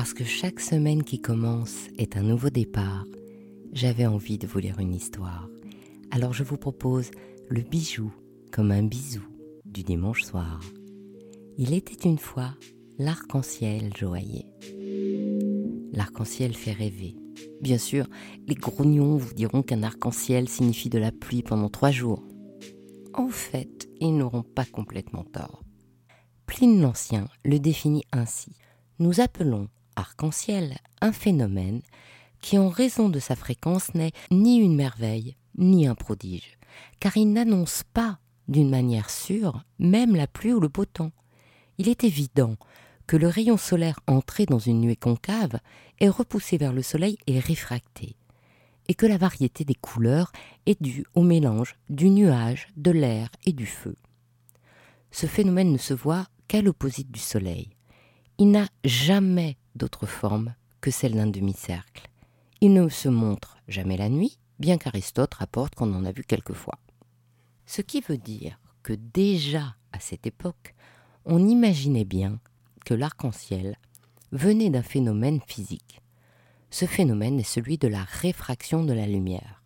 Parce que chaque semaine qui commence est un nouveau départ, j'avais envie de vous lire une histoire. Alors je vous propose le bijou comme un bisou du dimanche soir. Il était une fois l'arc-en-ciel joaillier. L'arc-en-ciel fait rêver. Bien sûr, les grognons vous diront qu'un arc-en-ciel signifie de la pluie pendant trois jours. En fait, ils n'auront pas complètement tort. Pline l'Ancien le définit ainsi. Nous appelons arc-en-ciel un phénomène qui, en raison de sa fréquence, n'est ni une merveille, ni un prodige, car il n'annonce pas d'une manière sûre même la pluie ou le beau temps. Il est évident que le rayon solaire entré dans une nuée concave est repoussé vers le soleil et réfracté, et que la variété des couleurs est due au mélange du nuage, de l'air et du feu. Ce phénomène ne se voit qu'à l'opposite du soleil. Il n'a jamais d'autre forme que celle d'un demi-cercle. Il ne se montre jamais la nuit, bien qu'Aristote rapporte qu'on en a vu quelquefois. Ce qui veut dire que déjà à cette époque, on imaginait bien que l'arc-en-ciel venait d'un phénomène physique. Ce phénomène est celui de la réfraction de la lumière.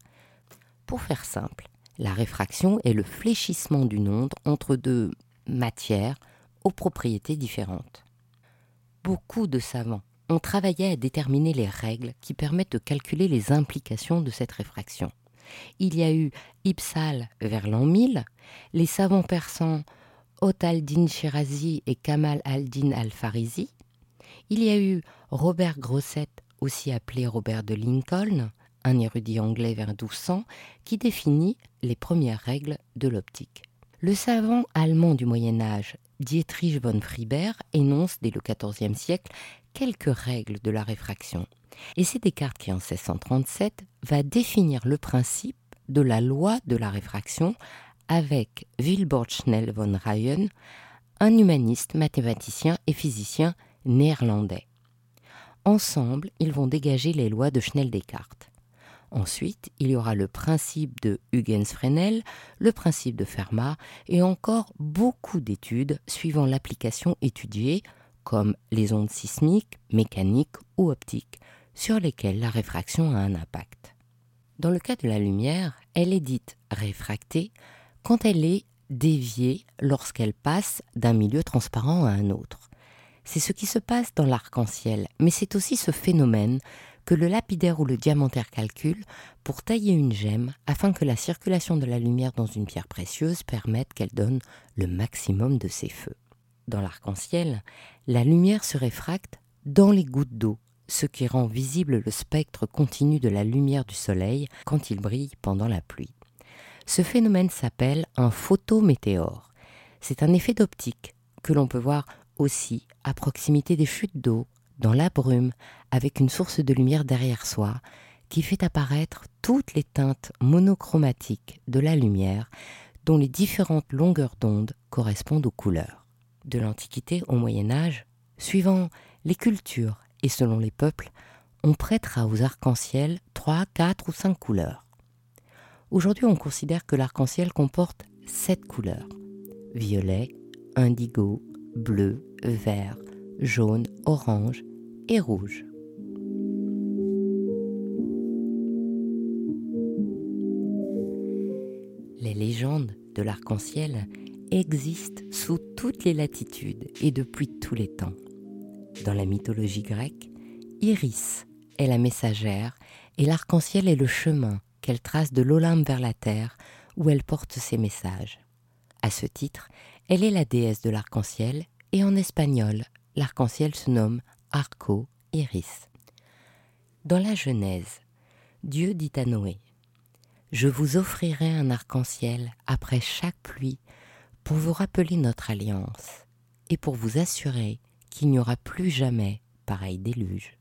Pour faire simple, la réfraction est le fléchissement d'une onde entre deux matières aux propriétés différentes. Beaucoup de savants ont travaillé à déterminer les règles qui permettent de calculer les implications de cette réfraction. Il y a eu Ipsal vers l'an 1000, les savants persans Ot al-Din Shirazi et Kamal al-Din al-Farisi. Il y a eu Robert Grosset, aussi appelé Robert de Lincoln, un érudit anglais vers 1200, qui définit les premières règles de l'optique. Le savant allemand du Moyen Âge, Dietrich von Friber, énonce dès le XIVe siècle quelques règles de la réfraction. Et c'est Descartes qui, en 1637, va définir le principe de la loi de la réfraction avec Wilbord Schnell von Ryen, un humaniste, mathématicien et physicien néerlandais. Ensemble, ils vont dégager les lois de Schnell-Descartes. Ensuite, il y aura le principe de Huygens-Fresnel, le principe de Fermat et encore beaucoup d'études suivant l'application étudiée, comme les ondes sismiques, mécaniques ou optiques, sur lesquelles la réfraction a un impact. Dans le cas de la lumière, elle est dite réfractée quand elle est déviée lorsqu'elle passe d'un milieu transparent à un autre. C'est ce qui se passe dans l'arc-en-ciel, mais c'est aussi ce phénomène que le lapidaire ou le diamantaire calcule pour tailler une gemme afin que la circulation de la lumière dans une pierre précieuse permette qu'elle donne le maximum de ses feux. Dans l'arc-en-ciel, la lumière se réfracte dans les gouttes d'eau, ce qui rend visible le spectre continu de la lumière du soleil quand il brille pendant la pluie. Ce phénomène s'appelle un photométéore. C'est un effet d'optique que l'on peut voir aussi à proximité des chutes d'eau, dans la brume, avec une source de lumière derrière soi, qui fait apparaître toutes les teintes monochromatiques de la lumière, dont les différentes longueurs d'onde correspondent aux couleurs. De l'Antiquité au Moyen Âge, suivant les cultures et selon les peuples, on prêtera aux arcs-en-ciel trois, quatre ou cinq couleurs. Aujourd'hui, on considère que l'arc-en-ciel comporte sept couleurs. Violet, indigo, bleu, vert, jaune, orange et rouge. Les légendes de l'arc-en-ciel existe sous toutes les latitudes et depuis tous les temps. Dans la mythologie grecque, Iris est la messagère et l'arc-en-ciel est le chemin qu'elle trace de l'Olympe vers la terre où elle porte ses messages. À ce titre, elle est la déesse de l'arc-en-ciel et en espagnol, l'arc-en-ciel se nomme Arco Iris. Dans la Genèse, Dieu dit à Noé Je vous offrirai un arc-en-ciel après chaque pluie pour vous rappeler notre alliance et pour vous assurer qu'il n'y aura plus jamais pareil déluge.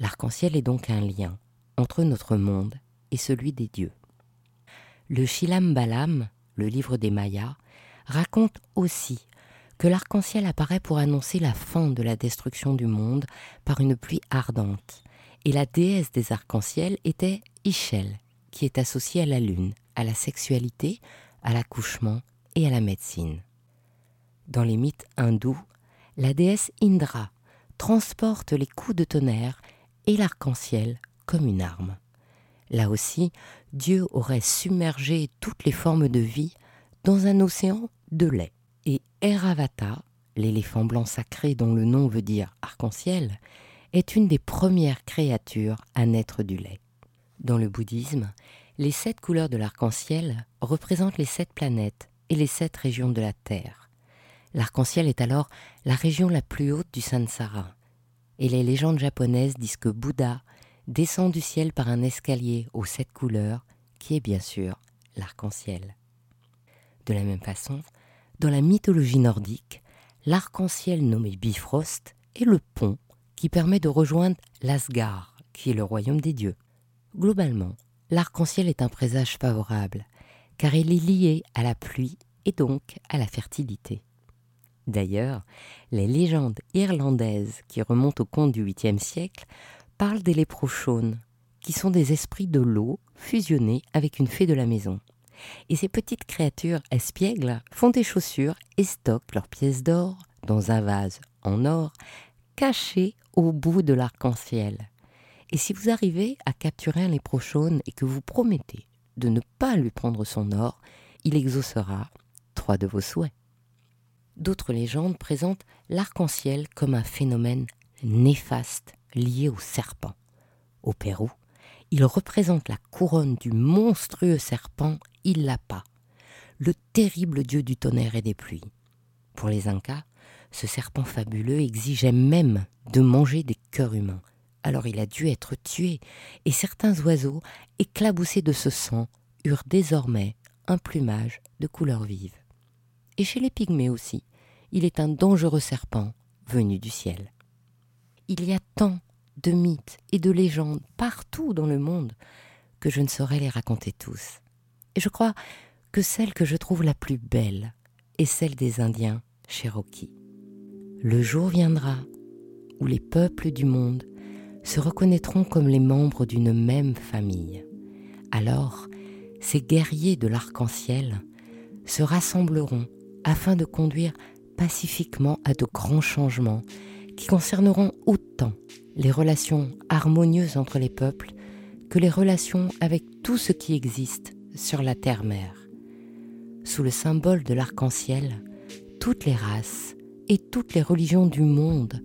L'arc-en-ciel est donc un lien entre notre monde et celui des dieux. Le Shilam Balam, le livre des Mayas, raconte aussi que l'arc-en-ciel apparaît pour annoncer la fin de la destruction du monde par une pluie ardente, et la déesse des arcs-en-ciel était Ishel, qui est associée à la lune, à la sexualité, à l'accouchement à la médecine. Dans les mythes hindous, la déesse Indra transporte les coups de tonnerre et l'arc-en-ciel comme une arme. Là aussi, Dieu aurait submergé toutes les formes de vie dans un océan de lait. Et Eravata, l'éléphant blanc sacré dont le nom veut dire arc-en-ciel, est une des premières créatures à naître du lait. Dans le bouddhisme, les sept couleurs de l'arc-en-ciel représentent les sept planètes et les sept régions de la Terre. L'arc-en-ciel est alors la région la plus haute du Sansara. Et les légendes japonaises disent que Bouddha descend du ciel par un escalier aux sept couleurs, qui est bien sûr l'arc-en-ciel. De la même façon, dans la mythologie nordique, l'arc-en-ciel nommé Bifrost est le pont qui permet de rejoindre l'Asgard, qui est le royaume des dieux. Globalement, l'arc-en-ciel est un présage favorable, car il est lié à la pluie et donc à la fertilité. D'ailleurs, les légendes irlandaises qui remontent au conte du 8e siècle parlent des léprochaunes, qui sont des esprits de l'eau fusionnés avec une fée de la maison. Et ces petites créatures espiègles font des chaussures et stockent leurs pièces d'or dans un vase en or caché au bout de l'arc-en-ciel. Et si vous arrivez à capturer un léprochaune et que vous promettez de ne pas lui prendre son or, il exaucera trois de vos souhaits. D'autres légendes présentent l'arc-en-ciel comme un phénomène néfaste lié au serpent. Au Pérou, il représente la couronne du monstrueux serpent Illapa, le terrible dieu du tonnerre et des pluies. Pour les Incas, ce serpent fabuleux exigeait même de manger des cœurs humains. Alors il a dû être tué, et certains oiseaux, éclaboussés de ce sang, eurent désormais un plumage de couleur vive. Et chez les pygmées aussi, il est un dangereux serpent venu du ciel. Il y a tant de mythes et de légendes partout dans le monde que je ne saurais les raconter tous. Et je crois que celle que je trouve la plus belle est celle des Indiens Cherokee. Le jour viendra où les peuples du monde se reconnaîtront comme les membres d'une même famille. Alors, ces guerriers de l'arc-en-ciel se rassembleront afin de conduire pacifiquement à de grands changements qui concerneront autant les relations harmonieuses entre les peuples que les relations avec tout ce qui existe sur la terre-mère. Sous le symbole de l'arc-en-ciel, toutes les races et toutes les religions du monde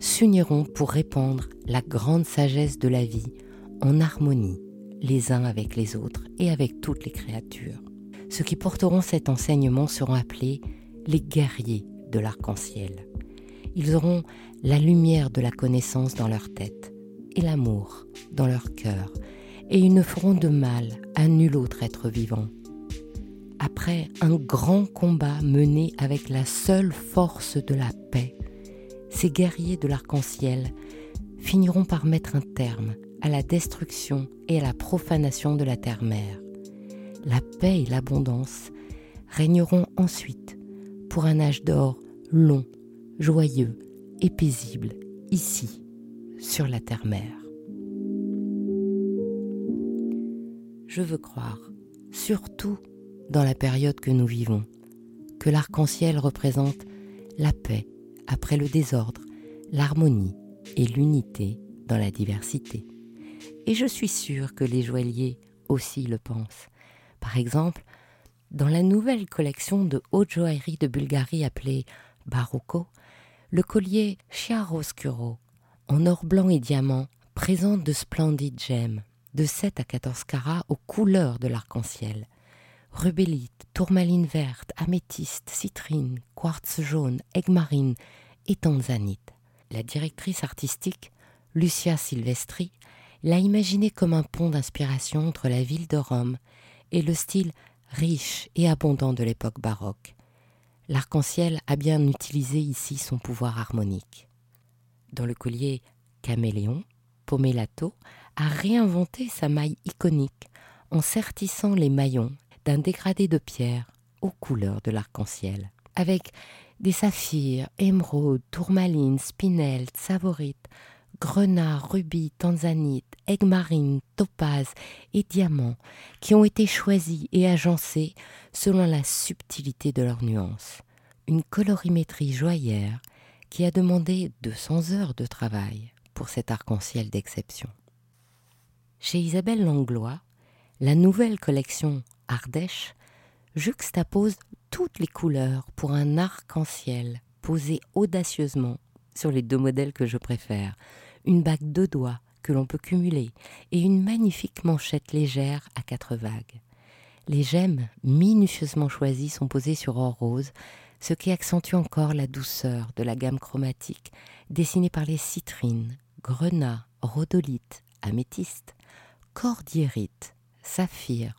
s'uniront pour répandre la grande sagesse de la vie en harmonie les uns avec les autres et avec toutes les créatures. Ceux qui porteront cet enseignement seront appelés les guerriers de l'arc-en-ciel. Ils auront la lumière de la connaissance dans leur tête et l'amour dans leur cœur, et ils ne feront de mal à nul autre être vivant. Après un grand combat mené avec la seule force de la paix, ces guerriers de l'arc-en-ciel finiront par mettre un terme à la destruction et à la profanation de la terre-mère. La paix et l'abondance régneront ensuite pour un âge d'or long, joyeux et paisible ici, sur la terre-mère. Je veux croire, surtout dans la période que nous vivons, que l'arc-en-ciel représente la paix après le désordre, l'harmonie et l'unité dans la diversité. Et je suis sûre que les joailliers aussi le pensent. Par exemple, dans la nouvelle collection de haute joaillerie de Bulgarie appelée Barocco, le collier chiaroscuro en or blanc et diamant présente de splendides gemmes, de 7 à 14 carats aux couleurs de l'arc-en-ciel. Rubélite, tourmaline verte, améthyste, citrine, quartz jaune, aigues et tanzanite. La directrice artistique, Lucia Silvestri, l'a imaginé comme un pont d'inspiration entre la ville de Rome et le style riche et abondant de l'époque baroque. L'arc-en-ciel a bien utilisé ici son pouvoir harmonique. Dans le collier Caméléon, Pomelato a réinventé sa maille iconique en sertissant les maillons d'un dégradé de pierre aux couleurs de l'arc-en-ciel, avec des saphirs, émeraudes, tourmalines, spinels, savorites, grenats, rubis, tanzanites, aigues topazes et diamants qui ont été choisis et agencés selon la subtilité de leurs nuances. Une colorimétrie joyeuse qui a demandé 200 heures de travail pour cet arc-en-ciel d'exception. Chez Isabelle Langlois, la nouvelle collection Ardèche juxtapose toutes les couleurs pour un arc-en-ciel posé audacieusement sur les deux modèles que je préfère, une bague de doigts que l'on peut cumuler et une magnifique manchette légère à quatre vagues. Les gemmes minutieusement choisies sont posées sur or rose, ce qui accentue encore la douceur de la gamme chromatique dessinée par les citrines, grenats, rhodolites, améthystes, cordiérites, saphirs,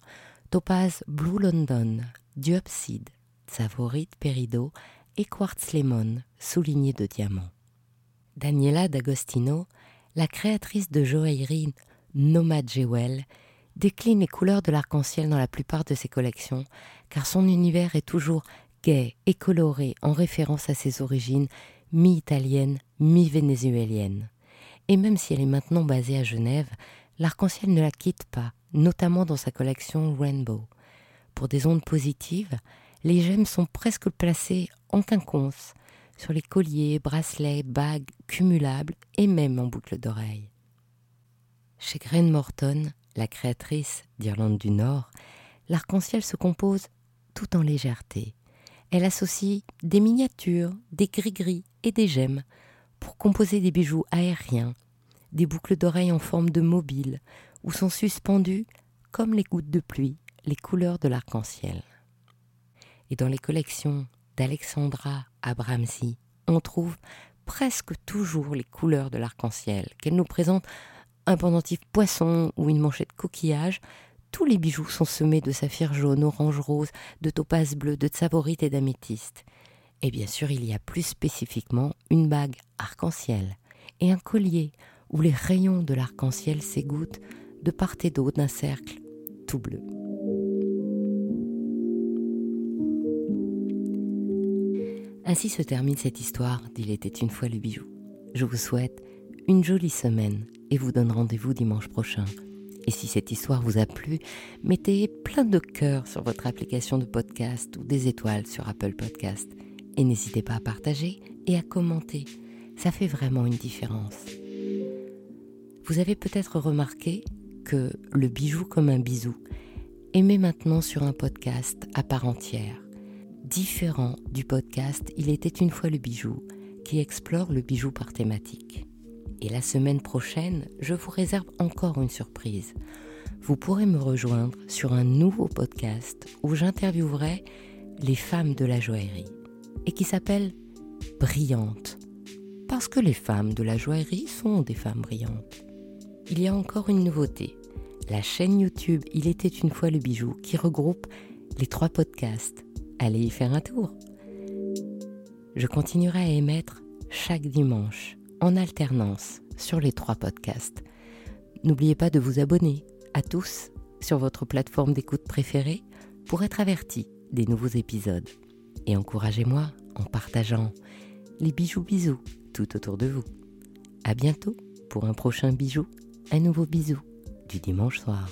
topaz Blue London, diopside, savorite Perido et quartz lemon souligné de diamants. Daniela D'Agostino, la créatrice de joaillerie Nomad Jewel, décline les couleurs de l'arc-en-ciel dans la plupart de ses collections, car son univers est toujours gai et coloré en référence à ses origines mi-italiennes, mi-vénézuéliennes. Et même si elle est maintenant basée à Genève, l'arc-en-ciel ne la quitte pas, notamment dans sa collection Rainbow. Pour des ondes positives, les gemmes sont presque placées en quinconce, sur les colliers, bracelets, bagues, cumulables et même en boucle d'oreille. Chez Grain Morton, la créatrice d'Irlande du Nord, l'arc-en-ciel se compose tout en légèreté. Elle associe des miniatures, des gris-gris et des gemmes composer des bijoux aériens, des boucles d'oreilles en forme de mobile, où sont suspendues, comme les gouttes de pluie, les couleurs de l'arc-en-ciel. Et dans les collections d'Alexandra Abramsi, on trouve presque toujours les couleurs de l'arc-en-ciel, qu'elle nous présente un pendentif poisson ou une manchette coquillage. Tous les bijoux sont semés de saphir jaune, orange rose, de topaz bleu, de tsavorite et d'améthyste. Et bien sûr, il y a plus spécifiquement une bague arc-en-ciel et un collier où les rayons de l'arc-en-ciel s'égouttent de part et d'autre d'un cercle tout bleu. Ainsi se termine cette histoire d'Il était une fois le bijou. Je vous souhaite une jolie semaine et vous donne rendez-vous dimanche prochain. Et si cette histoire vous a plu, mettez plein de cœurs sur votre application de podcast ou des étoiles sur Apple Podcast. Et n'hésitez pas à partager et à commenter. Ça fait vraiment une différence. Vous avez peut-être remarqué que le bijou comme un bisou émet maintenant sur un podcast à part entière différent du podcast Il était une fois le bijou, qui explore le bijou par thématique. Et la semaine prochaine, je vous réserve encore une surprise. Vous pourrez me rejoindre sur un nouveau podcast où j'interviewerai les femmes de la joaillerie et qui s'appelle Brillantes. Parce que les femmes de la joaillerie sont des femmes brillantes. Il y a encore une nouveauté. La chaîne YouTube Il était une fois le bijou qui regroupe les trois podcasts allez y faire un tour. Je continuerai à émettre chaque dimanche, en alternance, sur les trois podcasts. N'oubliez pas de vous abonner à tous sur votre plateforme d'écoute préférée pour être averti des nouveaux épisodes. Et encouragez-moi en partageant les bijoux bisous tout autour de vous. À bientôt pour un prochain bijou, un nouveau bisou du dimanche soir.